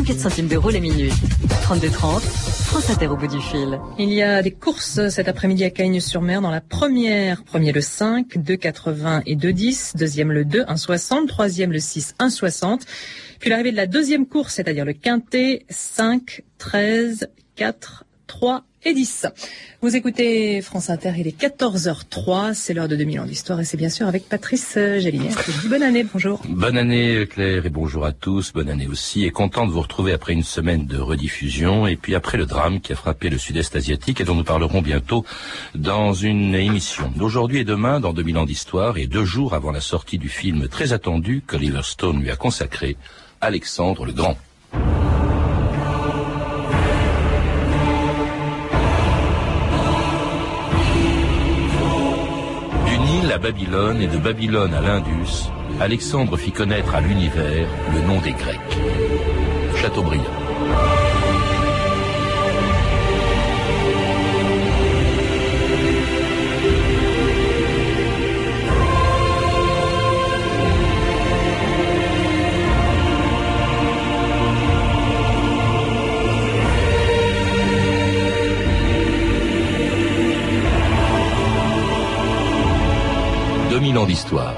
34 centimes d'euros la minute. 32,30, France Inter au bout du fil. Il y a des courses cet après-midi à Cagnes-sur-Mer dans la première. Premier le 5, 2,80 et 2,10. Deuxième le 2, 1,60. Troisième le 6, 1,60. Puis l'arrivée de la deuxième course, c'est-à-dire le quintet, 5, 13, 4, 3 et 10. Vous écoutez France Inter, il est 14h03, c'est l'heure de 2000 ans d'histoire et c'est bien sûr avec Patrice Gélinet. Bonne année, bonjour. Bonne année Claire et bonjour à tous, bonne année aussi et content de vous retrouver après une semaine de rediffusion et puis après le drame qui a frappé le sud-est asiatique et dont nous parlerons bientôt dans une émission. Aujourd'hui et demain dans 2000 ans d'histoire et deux jours avant la sortie du film très attendu qu'Oliver Stone lui a consacré, Alexandre le Grand. À Babylone et de Babylone à l'Indus, Alexandre fit connaître à l'univers le nom des Grecs. Chateaubriand. 2000 ans d'histoire.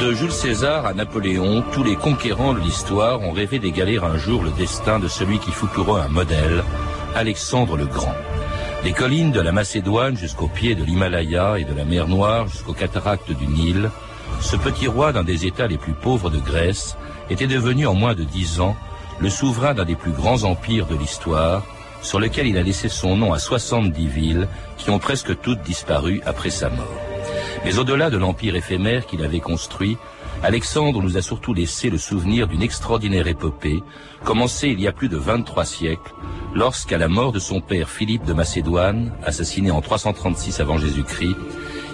De Jules César à Napoléon, tous les conquérants de l'histoire ont rêvé d'égaler un jour le destin de celui qui fut pour eux un modèle, Alexandre le Grand. Des collines de la Macédoine jusqu'au pied de l'Himalaya et de la mer Noire jusqu'aux cataractes du Nil, ce petit roi d'un des États les plus pauvres de Grèce était devenu en moins de dix ans le souverain d'un des plus grands empires de l'histoire, sur lequel il a laissé son nom à 70 villes qui ont presque toutes disparu après sa mort. Mais au-delà de l'empire éphémère qu'il avait construit, Alexandre nous a surtout laissé le souvenir d'une extraordinaire épopée, commencée il y a plus de 23 siècles, lorsqu'à la mort de son père Philippe de Macédoine, assassiné en 336 avant Jésus-Christ,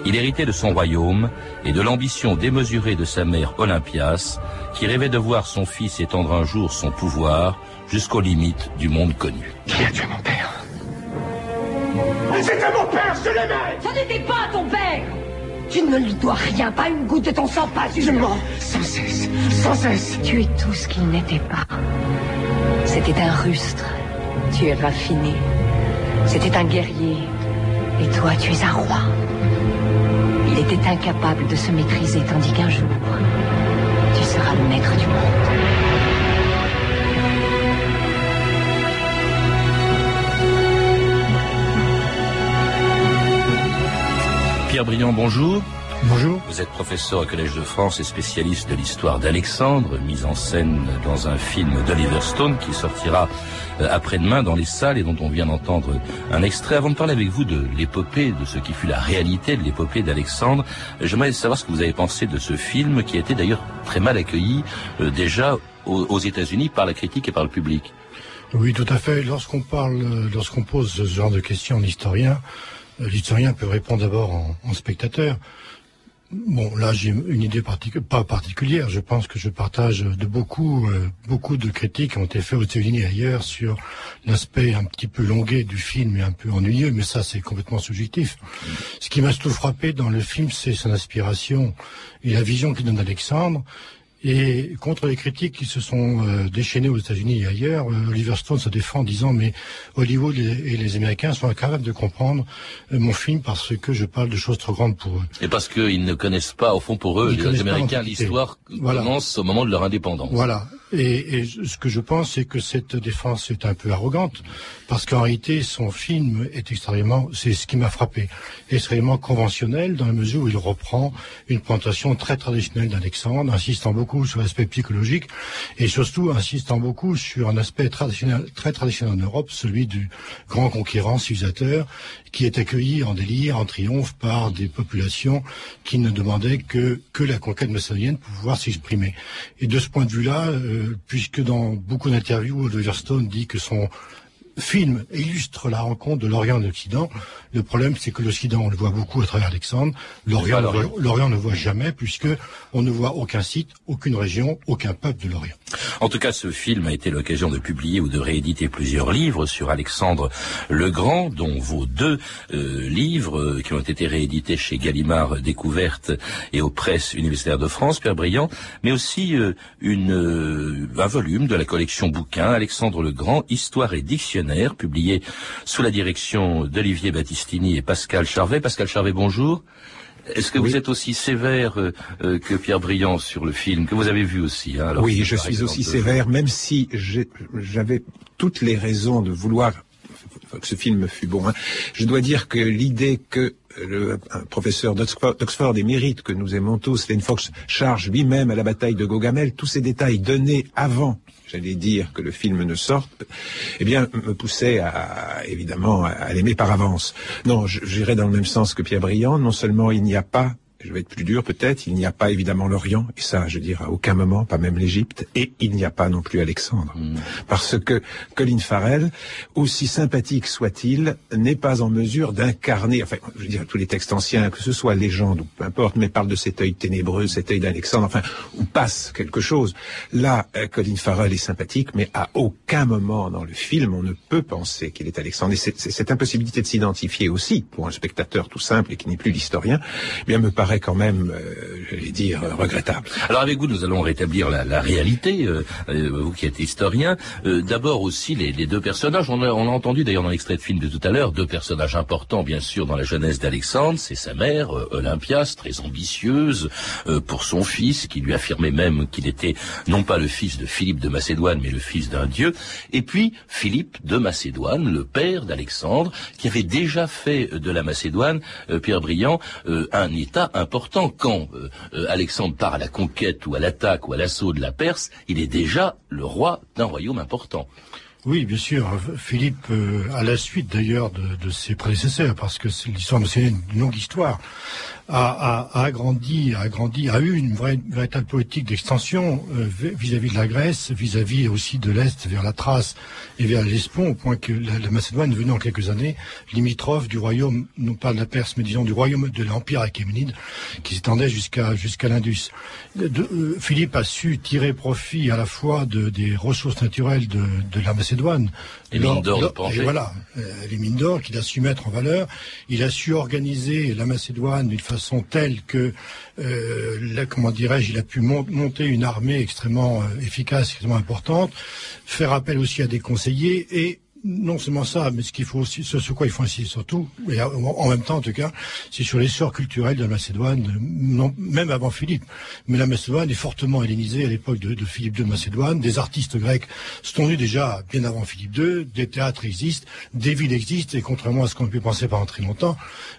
il héritait de son royaume et de l'ambition démesurée de sa mère Olympias, qui rêvait de voir son fils étendre un jour son pouvoir jusqu'aux limites du monde connu. Qui a tué mon père? C'était mon père, je l'aimais Ça n'était pas ton père Tu ne lui dois rien, pas une goutte de ton sang, pas une... Je mens sans cesse, sans cesse Tu es tout ce qu'il n'était pas. C'était un rustre, tu es raffiné. C'était un guerrier, et toi tu es un roi. Il était incapable de se maîtriser, tandis qu'un jour, tu seras le maître du monde. Pierre Briand, bonjour. Bonjour. Vous êtes professeur au Collège de France et spécialiste de l'histoire d'Alexandre, mise en scène dans un film d'Oliver Stone qui sortira après-demain dans les salles et dont on vient d'entendre un extrait. Avant de parler avec vous de l'épopée, de ce qui fut la réalité de l'épopée d'Alexandre, j'aimerais savoir ce que vous avez pensé de ce film qui a été d'ailleurs très mal accueilli euh, déjà aux, États-Unis par la critique et par le public. Oui, tout à fait. Lorsqu'on parle, euh, lorsqu'on pose ce genre de questions en historien, l'historien peut répondre d'abord en spectateur. Bon, là, j'ai une idée pas particulière. Je pense que je partage de beaucoup, euh, beaucoup de critiques qui ont été faites États-Unis et ailleurs sur l'aspect un petit peu longué du film et un peu ennuyeux, mais ça, c'est complètement subjectif. Ce qui m'a surtout frappé dans le film, c'est son inspiration et la vision qu'il donne d'Alexandre et contre les critiques qui se sont euh, déchaînées aux États-Unis et ailleurs, euh, Oliver Stone se défend en disant mais Hollywood et les Américains sont incapables de comprendre euh, mon film parce que je parle de choses trop grandes pour eux. Et parce qu'ils ne connaissent pas, au fond pour eux, les Américains, l'histoire commence au moment de leur indépendance. Voilà. Et, et, ce que je pense, c'est que cette défense est un peu arrogante, parce qu'en réalité, son film est extrêmement, c'est ce qui m'a frappé, extrêmement conventionnel dans la mesure où il reprend une présentation très traditionnelle d'Alexandre, insistant beaucoup sur l'aspect psychologique et surtout insistant beaucoup sur un aspect très traditionnel en Europe, celui du grand conquérant civilisateur, qui est accueilli en délire, en triomphe par des populations qui ne demandaient que, que la conquête macédonienne pour pouvoir s'exprimer. Et de ce point de vue-là, euh, puisque dans beaucoup d'interviews, Oliver Stone dit que son film illustre la rencontre de l'Orient et de l'Occident. Le problème, c'est que l'Occident, on le voit beaucoup à travers Alexandre. L'Orient, l'Orient ne voit jamais, puisque on ne voit aucun site, aucune région, aucun peuple de l'Orient. En tout cas, ce film a été l'occasion de publier ou de rééditer plusieurs livres sur Alexandre le Grand, dont vos deux euh, livres euh, qui ont été réédités chez Gallimard Découverte et aux presses universitaires de France, Père Briand, mais aussi euh, une, un volume de la collection bouquins Alexandre le Grand, Histoire et Dictionnaire, publié sous la direction d'Olivier Battistini et Pascal Charvet. Pascal Charvet, bonjour. Est-ce que vous êtes aussi sévère euh, euh, que Pierre Briand sur le film, que vous avez vu aussi hein, Oui, je suis aussi sévère, même si j'avais toutes les raisons de vouloir que ce film fût bon. Hein. Je dois dire que l'idée que le professeur d'Oxford et mérite que nous aimons tous, Len Fox charge lui-même à la bataille de Gogamel, tous ces détails donnés avant j'allais dire, que le film ne sorte, eh bien, me poussait à, évidemment, à l'aimer par avance. Non, j'irais dans le même sens que Pierre Briand. Non seulement il n'y a pas je vais être plus dur peut-être, il n'y a pas évidemment l'Orient, et ça, je dire, à aucun moment, pas même l'Égypte, et il n'y a pas non plus Alexandre. Mm. Parce que Colin Farrell, aussi sympathique soit-il, n'est pas en mesure d'incarner, enfin, je veux dire, tous les textes anciens, que ce soit légende ou peu importe, mais parle de cet œil ténébreux, cet œil d'Alexandre, enfin, où passe quelque chose. Là, euh, Colin Farrell est sympathique, mais à aucun moment dans le film, on ne peut penser qu'il est Alexandre. Et cette impossibilité de s'identifier aussi, pour un spectateur tout simple et qui n'est plus l'historien, eh bien, me paraît quand même, euh, je dire, regrettable. Alors avec vous, nous allons rétablir la, réalité, euh, euh, vous qui êtes historien. D'abord aussi les, les, deux personnages. On a, on a entendu d'ailleurs dans l'extrait de film de tout à l'heure deux personnages importants, bien sûr, dans la jeunesse d'Alexandre. C'est sa mère, Olympias, très ambitieuse pour son fils, qui lui affirmait même qu'il était non pas le fils de Philippe de Macédoine, mais le fils d'un dieu. Et puis Philippe de Macédoine, le père d'Alexandre, qui avait déjà fait de la Macédoine, Pierre Briand, un État important. Quand euh, euh, Alexandre part à la conquête ou à l'attaque ou à l'assaut de la Perse, il est déjà le roi d'un royaume important. Oui, bien sûr. Philippe, euh, à la suite d'ailleurs de, ses prédécesseurs, parce que l'histoire de c'est une longue histoire, a, a, a, agrandi, a agrandi, a eu une vraie, véritable politique d'extension euh, vis-à-vis de la Grèce, vis-à-vis aussi de l'Est vers la Thrace et vers l'Espon, au point que la, la, Macédoine devenue en quelques années limitrophe du royaume, non pas de la Perse, mais disons du royaume de l'Empire achéménide, qui s'étendait jusqu'à jusqu'à l'Indus. Euh, Philippe a su tirer profit à la fois de, des ressources naturelles de, de la Macédoine, les mines d'or de Voilà, euh, les mines d'or qu'il a su mettre en valeur. Il a su organiser la Macédoine d'une façon telle que, euh, comment dirais-je, il a pu monter une armée extrêmement euh, efficace, extrêmement importante, faire appel aussi à des conseillers et non seulement ça, mais ce qu'il faut aussi, ce sur quoi il faut insister surtout, et en même temps en tout cas, c'est sur l'essor culturel de la Macédoine, non, même avant Philippe. Mais la Macédoine est fortement hellénisée à l'époque de, Philippe II de Macédoine. Des artistes grecs sont nus déjà bien avant Philippe II, des théâtres existent, des villes existent, et contrairement à ce qu'on peut penser pendant très longtemps,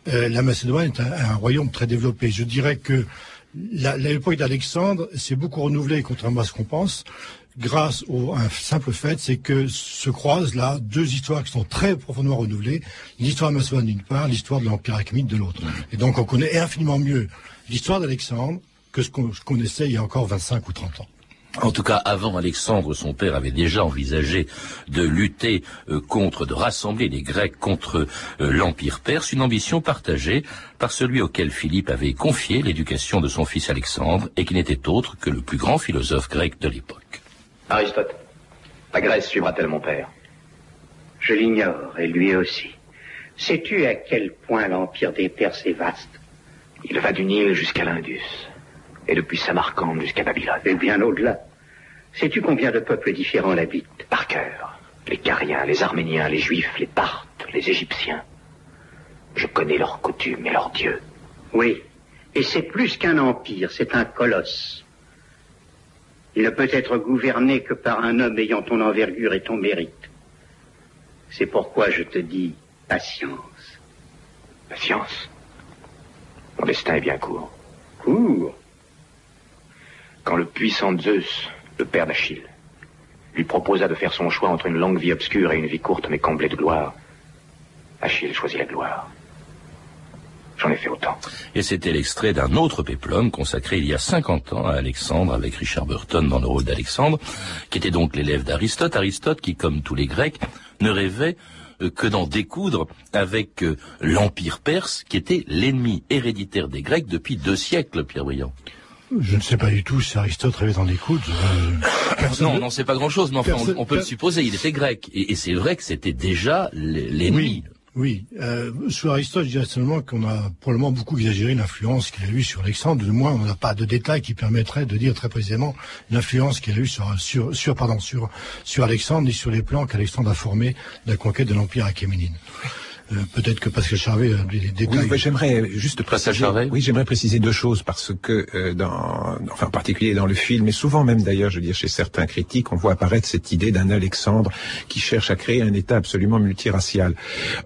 euh, la Macédoine est un, un, royaume très développé. Je dirais que l'époque d'Alexandre s'est beaucoup renouvelée, contrairement à ce qu'on pense grâce au un simple fait, c'est que se croisent là deux histoires qui sont très profondément renouvelées. L'histoire Macédoine d'une part, l'histoire de l'Empire achéménide de l'autre. Et donc on connaît infiniment mieux l'histoire d'Alexandre que ce qu'on connaissait il y a encore 25 ou 30 ans. En tout cas, avant Alexandre, son père avait déjà envisagé de lutter euh, contre, de rassembler les Grecs contre euh, l'Empire perse, une ambition partagée par celui auquel Philippe avait confié l'éducation de son fils Alexandre et qui n'était autre que le plus grand philosophe grec de l'époque. Aristote, la Grèce suivra-t-elle mon père Je l'ignore, et lui aussi. Sais-tu à quel point l'empire des Perses est vaste Il va du Nil jusqu'à l'Indus, et depuis Samarcande jusqu'à Babylone. Et bien au-delà. Sais-tu combien de peuples différents l'habitent Par cœur. Les Cariens, les Arméniens, les Juifs, les Parthes, les Égyptiens. Je connais leurs coutumes et leurs dieux. Oui, et c'est plus qu'un empire, c'est un colosse. Il ne peut être gouverné que par un homme ayant ton envergure et ton mérite. C'est pourquoi je te dis patience. Patience? Mon destin est bien court. Court? Quand le puissant Zeus, le père d'Achille, lui proposa de faire son choix entre une longue vie obscure et une vie courte mais comblée de gloire, Achille choisit la gloire. J'en ai fait autant. Et c'était l'extrait d'un autre péplum consacré il y a 50 ans à Alexandre avec Richard Burton dans le rôle d'Alexandre, qui était donc l'élève d'Aristote. Aristote qui, comme tous les Grecs, ne rêvait euh, que d'en découdre avec euh, l'Empire perse, qui était l'ennemi héréditaire des Grecs depuis deux siècles, Pierre Briand. Je ne sais pas du tout si Aristote rêvait d'en découdre. Euh, non, on n'en sait pas grand-chose, mais enfin, on, peut le supposer. Il était grec, et, et c'est vrai que c'était déjà l'ennemi. Oui, euh, sous Aristote, je dirais seulement qu'on a probablement beaucoup exagéré l'influence qu'il a eue sur Alexandre. De moins, on n'a pas de détails qui permettraient de dire très précisément l'influence qu'il a eue sur, sur, sur, sur, sur Alexandre ni sur les plans qu'Alexandre a formés de la conquête de l'Empire achéménide. Euh, peut-être que Pascal Charvet a des détails. Oui, j'aimerais juste préciser. Oui, j'aimerais préciser deux choses parce que euh, dans, enfin en particulier dans le film, mais souvent même d'ailleurs, je veux dire chez certains critiques, on voit apparaître cette idée d'un Alexandre qui cherche à créer un État absolument multiracial.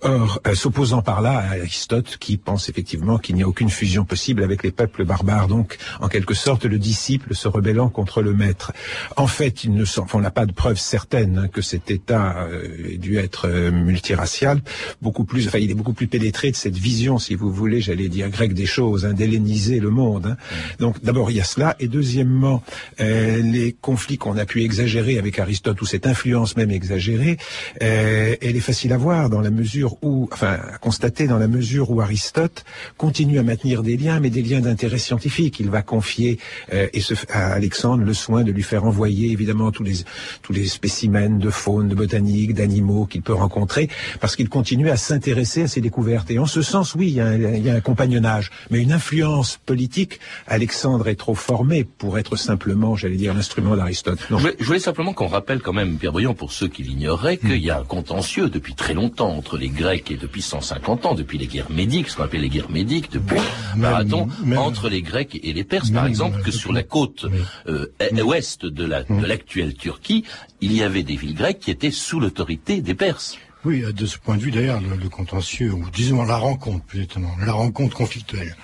Or, euh, s'opposant par là à Aristote, qui pense effectivement qu'il n'y a aucune fusion possible avec les peuples barbares, donc en quelque sorte le disciple se rebellant contre le maître. En fait, il ne on n'a pas de preuves certaines hein, que cet État ait dû être multiracial. Beaucoup plus enfin, il est beaucoup plus pénétré de cette vision, si vous voulez, j'allais dire grecque des choses, hein, d'helléniser le monde. Hein. Donc, d'abord, il y a cela, et deuxièmement, euh, les conflits qu'on a pu exagérer avec Aristote, ou cette influence même exagérée, euh, elle est facile à voir dans la mesure où, enfin, à constater dans la mesure où Aristote continue à maintenir des liens, mais des liens d'intérêt scientifique. Il va confier euh, et ce, à Alexandre le soin de lui faire envoyer évidemment tous les tous les spécimens de faune, de botanique, d'animaux qu'il peut rencontrer, parce qu'il continue à s'intéresser intéressé à ces découvertes. Et en ce sens, oui, il y, a un, il y, a un, compagnonnage, mais une influence politique. Alexandre est trop formé pour être simplement, j'allais dire, l'instrument d'Aristote. Je, je, voulais simplement qu'on rappelle quand même, Pierre Briand, pour ceux qui l'ignoraient, qu'il y a un contentieux depuis très longtemps entre les Grecs et depuis 150 ans, depuis les guerres médiques, ce qu'on appelle les guerres médiques, depuis marathon, entre les Grecs et les Perses, par exemple, que sur la côte euh, ouest de l'actuelle la, de Turquie, il y avait des villes grecques qui étaient sous l'autorité des Perses. Oui, de ce point de vue, d'ailleurs, le, contentieux, ou disons la rencontre, plus exactement, la rencontre conflictuelle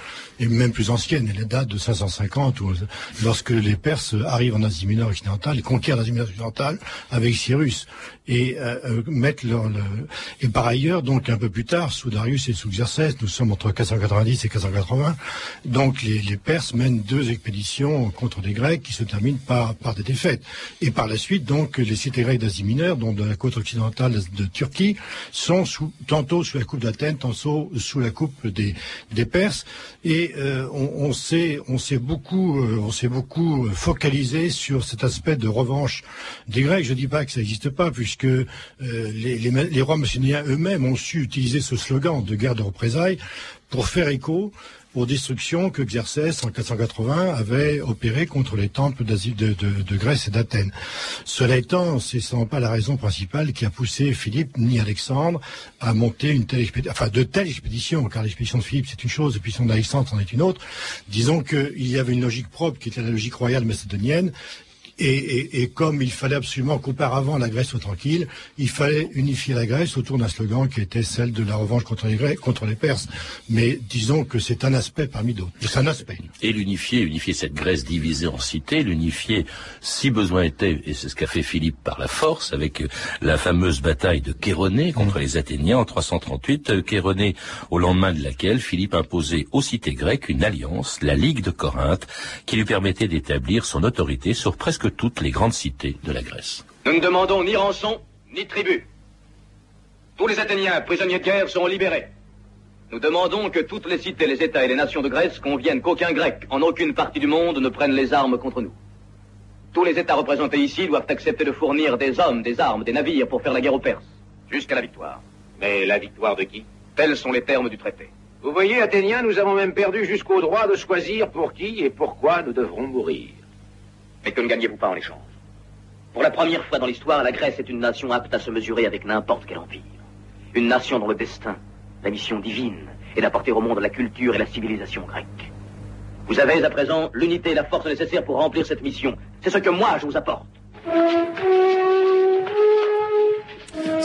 et même plus ancienne, elle date de 550, où, lorsque les Perses arrivent en Asie mineure occidentale, ils conquièrent l'Asie mineure occidentale avec Cyrus, et euh, euh mettent leur... Le... Et par ailleurs, donc un peu plus tard, sous Darius et sous Xerxès, nous sommes entre 490 et 480, donc les, les Perses mènent deux expéditions contre des Grecs qui se terminent par, par des défaites. Et par la suite, donc, les cités grecques d'Asie mineure, dont de la côte occidentale de Turquie, sont sous, tantôt sous la coupe d'Athènes, tantôt sous la coupe des, des Perses, et euh, on, s'est on s'est beaucoup euh, on s'est beaucoup focalisé sur cet aspect de revanche des Grecs. Je dis pas que ça n'existe pas puisque euh, les rois macédoniens eux-mêmes ont su utiliser ce slogan de guerre de représailles pour faire écho aux destructions que Xerxès, en 480, avait opérées contre les temples de, de, Grèce et d'Athènes. Cela étant, ce n'est pas la raison principale qui a poussé Philippe ni Alexandre à monter une telle expédition, enfin de telles expéditions, car l'expédition de Philippe c'est une chose, l'expédition d'Alexandre en est une autre. Disons qu'il y avait une logique propre qui était la logique royale macédonienne, et, et, et, comme il fallait absolument qu'auparavant la Grèce soit tranquille, il fallait unifier la Grèce autour d'un slogan qui était celle de la revanche contre les Grecs, contre les Perses. Mais disons que c'est un aspect parmi d'autres. C'est un aspect. Et l'unifier, unifier cette Grèce divisée en cités, l'unifier si besoin était, et c'est ce qu'a fait Philippe par la force, avec la fameuse bataille de Chéronée contre mmh. les Athéniens en 338, Chéronée au lendemain de laquelle Philippe imposait aux cités grecques une alliance, la Ligue de Corinthe, qui lui permettait d'établir son autorité sur presque toutes les grandes cités de la Grèce. Nous ne demandons ni rançon, ni tribut. Tous les Athéniens prisonniers de guerre seront libérés. Nous demandons que toutes les cités, les États et les nations de Grèce conviennent qu'aucun Grec, en aucune partie du monde, ne prenne les armes contre nous. Tous les États représentés ici doivent accepter de fournir des hommes, des armes, des navires pour faire la guerre aux Perses, jusqu'à la victoire. Mais la victoire de qui? Tels sont les termes du traité. Vous voyez, Athéniens, nous avons même perdu jusqu'au droit de choisir pour qui et pourquoi nous devrons mourir. Mais que ne gagnez-vous pas en échange Pour la première fois dans l'histoire, la Grèce est une nation apte à se mesurer avec n'importe quel empire. Une nation dont le destin, la mission divine, est d'apporter au monde la culture et la civilisation grecque. Vous avez à présent l'unité et la force nécessaires pour remplir cette mission. C'est ce que moi je vous apporte.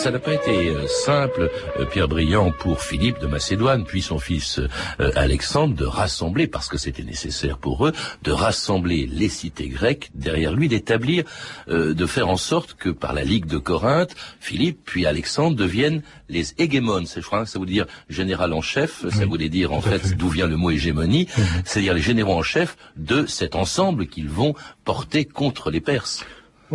Ça n'a pas été euh, simple, euh, Pierre Briand, pour Philippe de Macédoine, puis son fils euh, Alexandre, de rassembler, parce que c'était nécessaire pour eux, de rassembler les cités grecques derrière lui, d'établir, de faire en sorte que par la Ligue de Corinthe, Philippe puis Alexandre deviennent les hégémones. Je crois que ça veut dire général en chef, ça voulait dire en fait, d'où vient le mot hégémonie, c'est-à-dire les généraux en chef de cet ensemble qu'ils vont porter contre les Perses.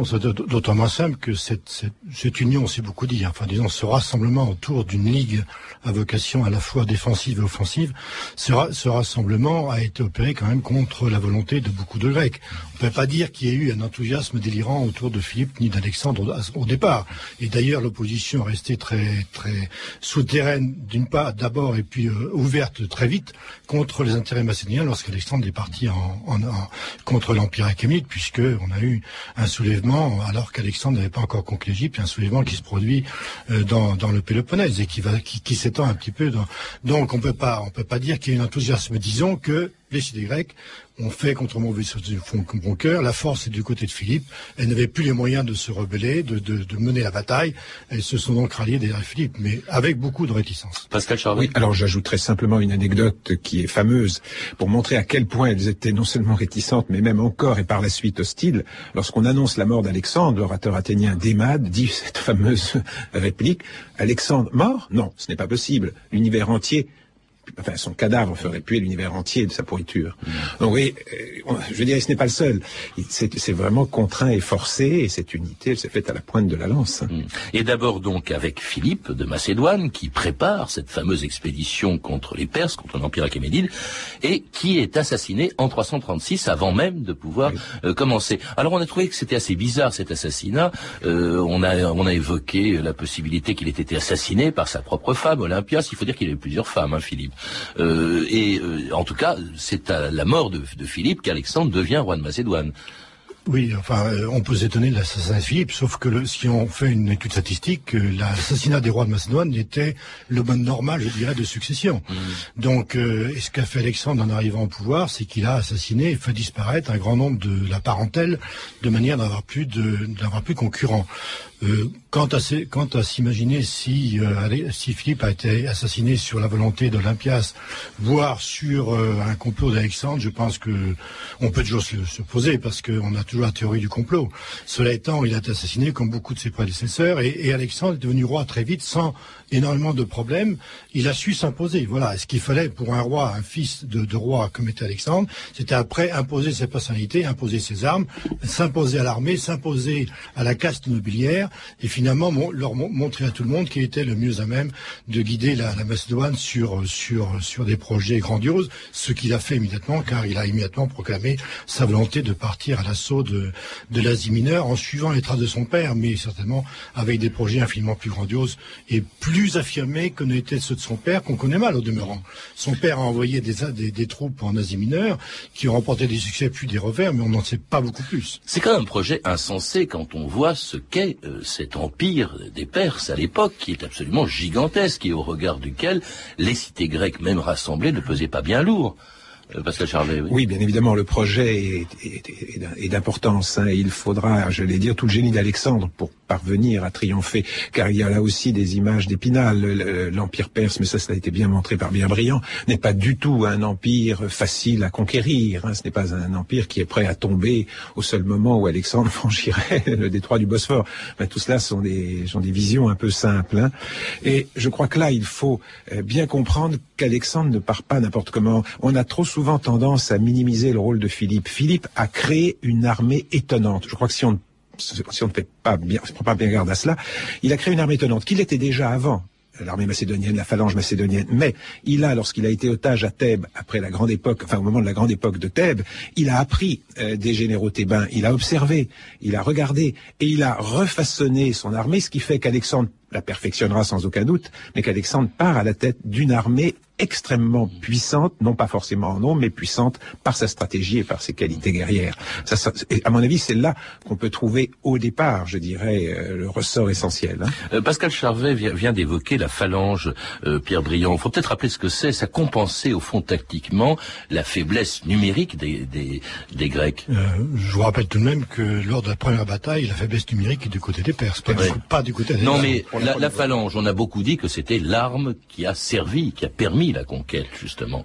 C'est d'autant moins simple que cette, cette, cette union, c'est beaucoup dit, enfin disons ce rassemblement autour d'une ligue à vocation à la fois défensive et offensive, ce, ce rassemblement a été opéré quand même contre la volonté de beaucoup de Grecs. On ne peut pas dire qu'il y ait eu un enthousiasme délirant autour de Philippe ni d'Alexandre au départ. Et d'ailleurs, l'opposition est restée très, très souterraine d'une part d'abord et puis euh, ouverte très vite contre les intérêts macédoniens lorsqu'Alexandre est parti en, en, en contre l'Empire achéménide, puisque on a eu un soulèvement alors qu'Alexandre n'avait pas encore conquis l'Égypte, un soulèvement qui se produit euh, dans, le Péloponnèse et qui s'étend un petit peu. Dans... Donc on peut pas, on peut pas dire qu'il y a un enthousiasme. Disons que les cités grecques ont fait contre mon cœur. La force est du côté de Philippe. Elles n'avaient plus les moyens de se rebeller, de, de, de, mener la bataille. Elles se sont donc ralliées derrière Philippe, mais avec beaucoup de réticence. Pascal Charvet. Oui, alors j'ajouterai simplement une anecdote qui est fameuse pour montrer à quel point elles étaient non seulement réticentes, mais même encore et par la suite hostiles. Lorsqu'on annonce la mort d'Alexandre, l'orateur athénien Démade dit cette fameuse réplique Alexandre mort? Non, ce n'est pas possible. L'univers entier enfin son cadavre ferait puer l'univers entier de sa pourriture. Mmh. Donc oui, euh, je dirais, ce n'est pas le seul. C'est vraiment contraint et forcé, et cette unité, elle s'est faite à la pointe de la lance. Mmh. Et d'abord donc avec Philippe de Macédoine, qui prépare cette fameuse expédition contre les Perses, contre l'Empire achéménide, et qui est assassiné en 336, avant même de pouvoir oui. euh, commencer. Alors on a trouvé que c'était assez bizarre cet assassinat. Euh, on, a, on a évoqué la possibilité qu'il ait été assassiné par sa propre femme, Olympias. Il faut dire qu'il avait plusieurs femmes, hein, Philippe. Euh, et euh, en tout cas, c'est à la mort de, de Philippe qu'Alexandre devient roi de Macédoine. Oui, enfin, euh, on peut s'étonner de l'assassinat de Philippe, sauf que le, si on fait une étude statistique, euh, l'assassinat des rois de Macédoine était le mode normal, je dirais, de succession. Mmh. Donc, euh, ce qu'a fait Alexandre en arrivant au pouvoir, c'est qu'il a assassiné et fait disparaître un grand nombre de la parentèle de manière d'avoir plus de d'avoir plus de concurrents. Euh, quant à, s'imaginer si, euh, si Philippe a été assassiné sur la volonté d'Olympias, voire sur euh, un complot d'Alexandre, je pense que on peut toujours se, se poser parce qu'on a toujours la théorie du complot. Cela étant, il a été assassiné comme beaucoup de ses prédécesseurs et, Alexandre est devenu roi très vite sans énormément de problèmes. Il a su s'imposer. Voilà, ce qu'il fallait pour un roi, un fils de, roi comme était Alexandre, c'était après imposer ses personnalités, imposer ses armes, s'imposer à l'armée, s'imposer à la caste nobiliaire et finalement leur montrer à tout le monde qu'il était le mieux à même de guider la, Macédoine sur, sur, sur des projets grandioses, ce qu'il a fait immédiatement car il a immédiatement proclamé sa volonté de partir à l'assaut de, de l'Asie mineure en suivant les traces de son père, mais certainement avec des projets infiniment plus grandioses et plus affirmés que n'étaient ceux de son père, qu'on connaît mal au demeurant. Son père a envoyé des, des, des troupes en Asie mineure qui ont remporté des succès puis des revers, mais on n'en sait pas beaucoup plus. C'est quand même un projet insensé quand on voit ce qu'est euh, cet empire des Perses à l'époque, qui est absolument gigantesque et au regard duquel les cités grecques, même rassemblées, ne pesaient pas bien lourd. Euh, Pascal Charvet. Oui. bien évidemment, le projet est, d'importance. Hein. Il faudra, je vais dire, tout le génie d'Alexandre pour parvenir à triompher, car il y a là aussi des images d'Épinal. L'empire perse, mais ça, ça a été bien montré par bien brillant, n'est pas du tout un empire facile à conquérir. Hein. Ce n'est pas un empire qui est prêt à tomber au seul moment où Alexandre franchirait le détroit du Bosphore. Ben, tout cela sont des, sont des visions un peu simples. Hein. Et je crois que là, il faut euh, bien comprendre qu'Alexandre ne part pas n'importe comment. On a trop souvent tendance à minimiser le rôle de Philippe. Philippe a créé une armée étonnante. Je crois que si on on ne fait pas bien, se prend pas bien garde à cela, il a créé une armée étonnante, qu'il était déjà avant l'armée macédonienne, la phalange macédonienne. Mais il a, lorsqu'il a été otage à Thèbes, après la grande époque, enfin au moment de la grande époque de Thèbes, il a appris euh, des généraux thébains, il a observé, il a regardé, et il a refaçonné son armée, ce qui fait qu'Alexandre la perfectionnera sans aucun doute, mais qu'Alexandre part à la tête d'une armée extrêmement puissante, non pas forcément en nombre, mais puissante par sa stratégie et par ses qualités guerrières. Ça, ça, à mon avis, c'est là qu'on peut trouver au départ, je dirais, euh, le ressort essentiel. Hein. Euh, Pascal Charvet vient, vient d'évoquer la phalange, euh, Pierre Briand. Il faut peut-être rappeler ce que c'est. Ça compensait au fond tactiquement la faiblesse numérique des, des, des Grecs. Euh, je vous rappelle tout de même que lors de la première bataille, la faiblesse numérique est du côté des Perses, pas, ouais. du, pas du côté des Non, mais la, la phalange, on a beaucoup dit que c'était l'arme qui a servi, qui a permis la conquête, justement.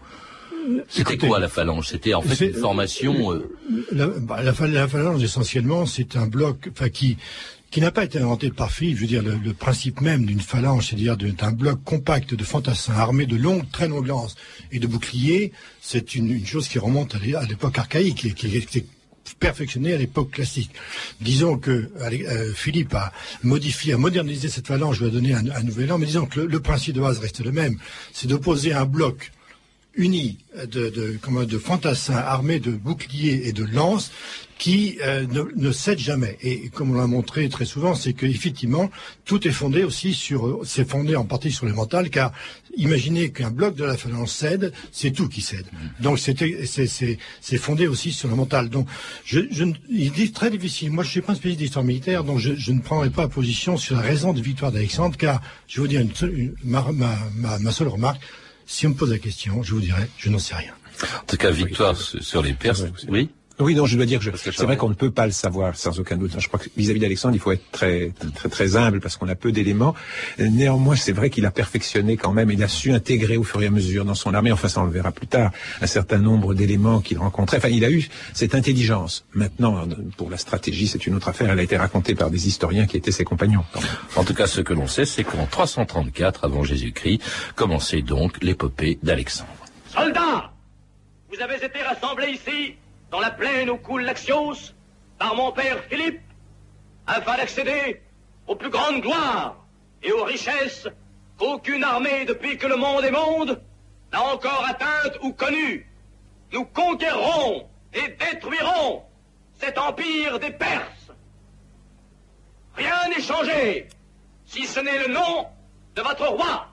C'était quoi la phalange? C'était en fait une formation. Euh... La, bah, la, la, phalange essentiellement, c'est un bloc, enfin qui qui n'a pas été inventé par Philippe. Je veux dire, le, le principe même d'une phalange, c'est-à-dire d'un bloc compact de fantassins armés de longues, très longues lances et de boucliers, c'est une, une, chose qui remonte à l'époque archaïque et qui, qui, perfectionné à l'époque classique. Disons que euh, Philippe a modifié, a modernisé cette phalange, lui a donné un, nouvel an, mais disons que le, principe de base reste le même, c'est d'opposer un bloc uni de, de, de fantassins armés de boucliers et de lances qui euh, ne, ne cède jamais. Et comme on l'a montré très souvent, c'est qu'effectivement, tout est fondé aussi sur, c'est fondé en partie sur le mental, car imaginez qu'un bloc de la phalange cède, c'est tout qui cède. Donc c'est fondé aussi sur le mental. Donc je, je, il est très difficile. Moi, je suis pas un spécialiste d'histoire militaire, donc je, je, ne prendrai pas position sur la raison de victoire d'Alexandre, car je vais vous dire une, ma, ma, ma, ma seule remarque. Si on me pose la question, je vous dirai, je n'en sais rien. En tout cas, victoire sur les Perses, oui. Oui, non, je dois dire que c'est vrai qu'on ne peut pas le savoir sans aucun doute. Je crois que vis-à-vis d'Alexandre, il faut être très, très, très humble parce qu'on a peu d'éléments. Néanmoins, c'est vrai qu'il a perfectionné quand même, il a su intégrer au fur et à mesure dans son armée, enfin ça on le verra plus tard, un certain nombre d'éléments qu'il rencontrait. Enfin, il a eu cette intelligence. Maintenant, pour la stratégie, c'est une autre affaire. Elle a été racontée par des historiens qui étaient ses compagnons. En tout cas, ce que l'on sait, c'est qu'en 334 avant Jésus-Christ, commençait donc l'épopée d'Alexandre. Soldats, vous avez été rassemblés ici dans la plaine où coule l'Axios, par mon père Philippe, afin d'accéder aux plus grandes gloires et aux richesses qu'aucune armée depuis que le monde est monde n'a encore atteintes ou connues. Nous conquérons et détruirons cet empire des Perses. Rien n'est changé, si ce n'est le nom de votre roi.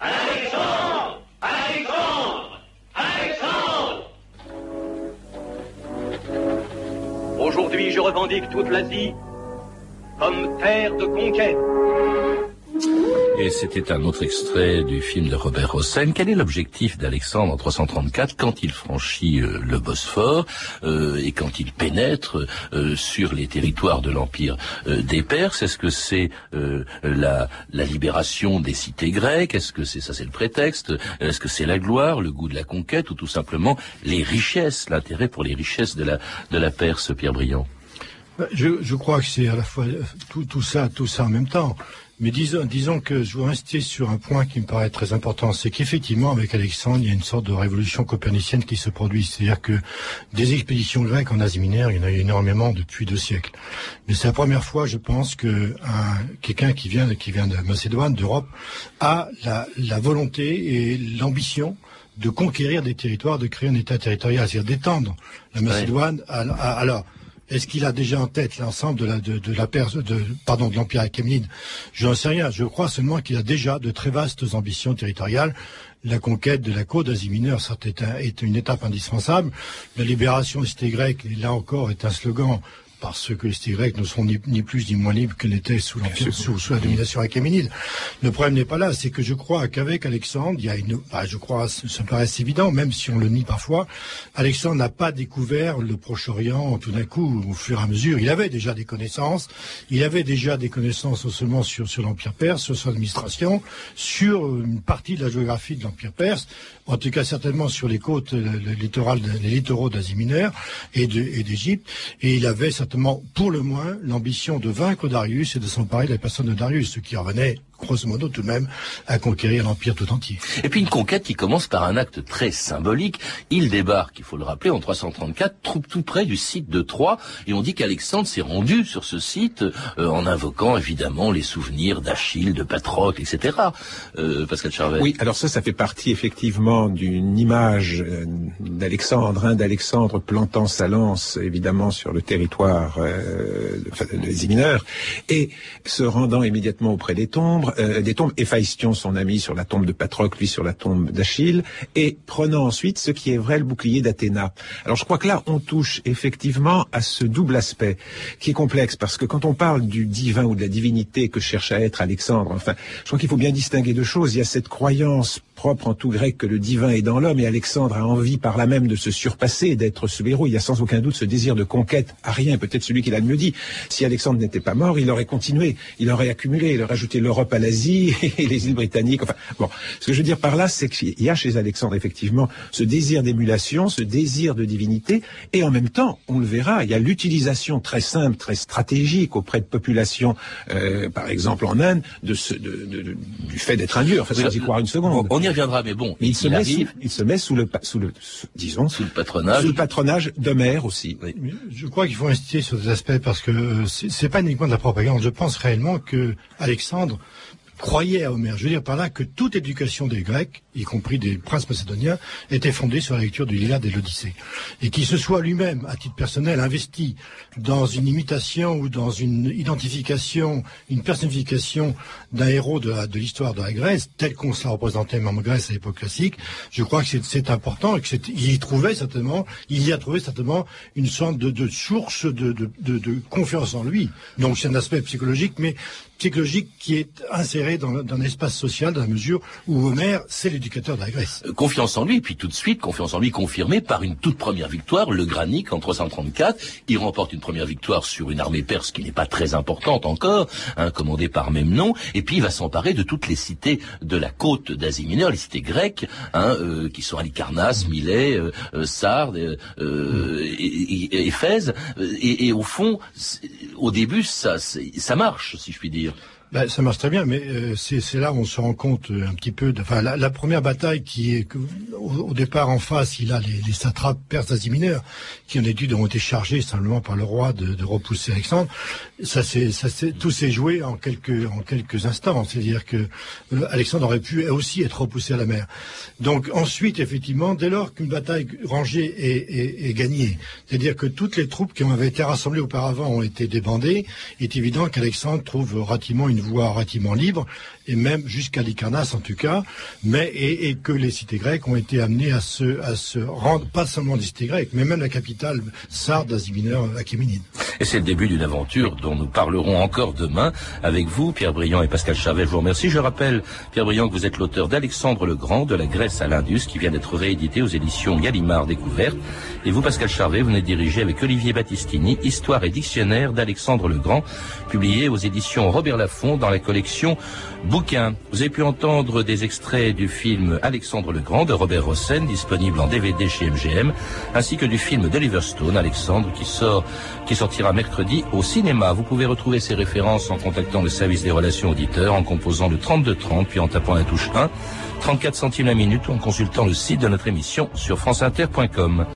Alexandre Alexandre Alexandre Aujourd'hui, je revendique toute l'Asie comme terre de conquête. Et c'était un autre extrait du film de Robert Hossein. Quel est l'objectif d'Alexandre en 334 quand il franchit euh, le Bosphore euh, et quand il pénètre euh, sur les territoires de l'Empire des Perses? Est-ce que c'est la, la, libération des cités grecques? Est-ce que c'est ça c'est le prétexte? Est-ce que c'est la gloire, le goût de la conquête ou tout simplement les richesses, l'intérêt pour les richesses de la, de la Perse, Pierre Briand? Je, je, crois que c'est à la fois tout, tout, ça, tout ça en même temps. Mais disons, disons que je veux insister sur un point qui me paraît très important, c'est qu'effectivement, avec Alexandre, il y a une sorte de révolution copernicienne qui se produit. C'est-à-dire que des expéditions grecques en Asie mineure, il y en a eu énormément depuis deux siècles. Mais c'est la première fois, je pense, que quelqu'un qui vient, qui vient de Macédoine, d'Europe, a la, la volonté et l'ambition de conquérir des territoires, de créer un État territorial, c'est-à-dire d'étendre la Macédoine. alors, est-ce qu'il a déjà en tête l'ensemble de la, de, de la Perse, de, pardon, de l'Empire sais rien. Je crois seulement qu'il a déjà de très vastes ambitions territoriales. La conquête de la côte d'Asie mineure est, est, une étape indispensable. La libération des cités grecques, là encore, est un slogan parce que les cités grecques ne sont ni, plus ni moins libres que n'étaient sous, sous, sous, la domination achéménide. Le problème n'est pas là, c'est que je crois qu'avec Alexandre, il y a une, bah, je crois, ça me paraît évident, même si on le nie parfois, Alexandre n'a pas découvert le Proche-Orient tout d'un coup, au fur et à mesure. Il avait déjà des connaissances, il avait déjà des connaissances non seulement sur, sur l'Empire perse, sur son administration, sur une partie de la géographie de l'Empire perse, en tout cas certainement sur les côtes, les littoraux d'Asie mineure et d'Égypte, et il avait certainement, pour le moins, l'ambition de vaincre Darius et de s'emparer de la personne de Darius, ce qui revenait grosso modo tout de même, à conquérir l'Empire tout entier. Et puis une conquête qui commence par un acte très symbolique. Il débarque, il faut le rappeler, en 334, tout, tout près du site de Troie, et on dit qu'Alexandre s'est rendu sur ce site euh, en invoquant évidemment les souvenirs d'Achille, de Patrocle, etc. Euh, Pascal Charvet. Oui, alors ça, ça fait partie effectivement d'une image euh, d'Alexandre, hein, d'Alexandre plantant sa lance évidemment sur le territoire euh, des mineurs, et se rendant immédiatement auprès des tombes, euh, des tombes, Héphaïstion, son ami, sur la tombe de Patrocle, lui sur la tombe d'Achille, et prenant ensuite ce qui est vrai le bouclier d'Athéna. Alors je crois que là, on touche effectivement à ce double aspect qui est complexe, parce que quand on parle du divin ou de la divinité que cherche à être Alexandre, enfin, je crois qu'il faut bien distinguer deux choses. Il y a cette croyance propre en tout grec que le divin est dans l'homme, et Alexandre a envie par là même de se surpasser, d'être ce héros. Il y a sans aucun doute ce désir de conquête à rien, peut-être celui qui l'a mieux dit. Si Alexandre n'était pas mort, il aurait continué, il aurait accumulé, il aurait ajouté l'Europe à l'Asie et les îles britanniques. Enfin, bon, ce que je veux dire par là, c'est qu'il y a chez Alexandre effectivement ce désir d'émulation, ce désir de divinité, et en même temps, on le verra, il y a l'utilisation très simple, très stratégique auprès de populations, euh, par exemple en Inde, de ce, de, de, du fait d'être un dieu. Enfin, sans y croire une seconde. On y y reviendra, mais bon, Mais il, se met, sous, il se met sous le, sous le, sous- disons, sous le patronage. sous le patronage d'Homère aussi. Oui. Mais Je crois qu'il faut insister sur des aspects parce que euh, c'est pas uniquement de la propagande. Je pense réellement que Alexandre croyait à Homère. Je veux dire par là que toute éducation des Grecs, y compris des princes macédoniens, était fondée sur la lecture du l'Iliade et de l'Odyssée. Et qu'il se soit lui-même, à titre personnel, investi dans une imitation ou dans une identification, une personnification d'un héros de l'histoire de, la Grèce, tel qu'on se la représentait même en Grèce à l'époque classique, je crois que c'est- important et que c'est- il y trouvait certainement, il y a trouvé certainement une sorte de, de source de, de confiance en lui. Donc c'est un aspect psychologique, mais psychologique qui est inséré dans, dans un espace social dans la mesure où Homère, c'est l'éducateur de la Grèce. Euh, Confiance en lui, puis tout de suite, confiance en lui confirmée par une toute première victoire, le Granique en 334. Il remporte une première victoire sur une armée perse qui n'est pas très importante encore, hein, commandée par Memnon, et puis il va s'emparer de toutes les cités de la côte d'Asie mineure, les cités grecques, hein, euh, qui sont Halicarnasse, Milet, euh, euh, Sardes, euh, euh, et- et- Éphèse, et, et au fond, au début, ça, ça marche, si je puis dire. sencillo. Ben, ça marche très bien, mais euh, c'est là où on se rend compte euh, un petit peu. De, la, première bataille qui est au, départ en face, il a les, satrapes perses mineure qui en ont été chargés simplement par le roi de, repousser Alexandre. Ça tout s'est joué en quelques instants. C'est-à-dire que euh, Alexandre aurait pu aussi être repoussé à la mer. Donc ensuite, effectivement, dès lors qu'une bataille rangée est, est, est gagnée, c'est-à-dire que toutes les troupes qui avaient été rassemblées auparavant ont été débandées, il est évident qu'Alexandre trouve relativement une voie relativement libre, et même jusqu'à Lycarnasse en tout cas, mais et, que les cités grecques ont été amenées à se, à se rendre, pas seulement des cités grecques, mais même la capitale sarde d'Asie mineure, Achéménide. Et c'est le début d'une aventure dont nous parlerons encore demain avec vous, Pierre Briand et Pascal Charvet. Je vous remercie. Je rappelle, Pierre Briand, que vous êtes l'auteur d'Alexandre le Grand, de la Grèce à l'Indus, qui vient d'être réédité aux éditions Gallimard Découverte. Et vous, Pascal Charvet, vous venez diriger avec Olivier Battistini Histoire et dictionnaire d'Alexandre le Grand, publié aux éditions Robert Laffont dans la collection Bouquins. Vous avez pu entendre des extraits du film Alexandre le Grand de Robert Rossen, disponible en DVD chez MGM, ainsi que du film d'Oliver Stone, Alexandre, qui sort, qui sortira mercredi au cinéma. Vous pouvez retrouver ces références en contactant le service des relations auditeurs, en composant le 3230, puis en tapant la touche 1, 34 centimes la minute ou en consultant le site de notre émission sur franceinter.com.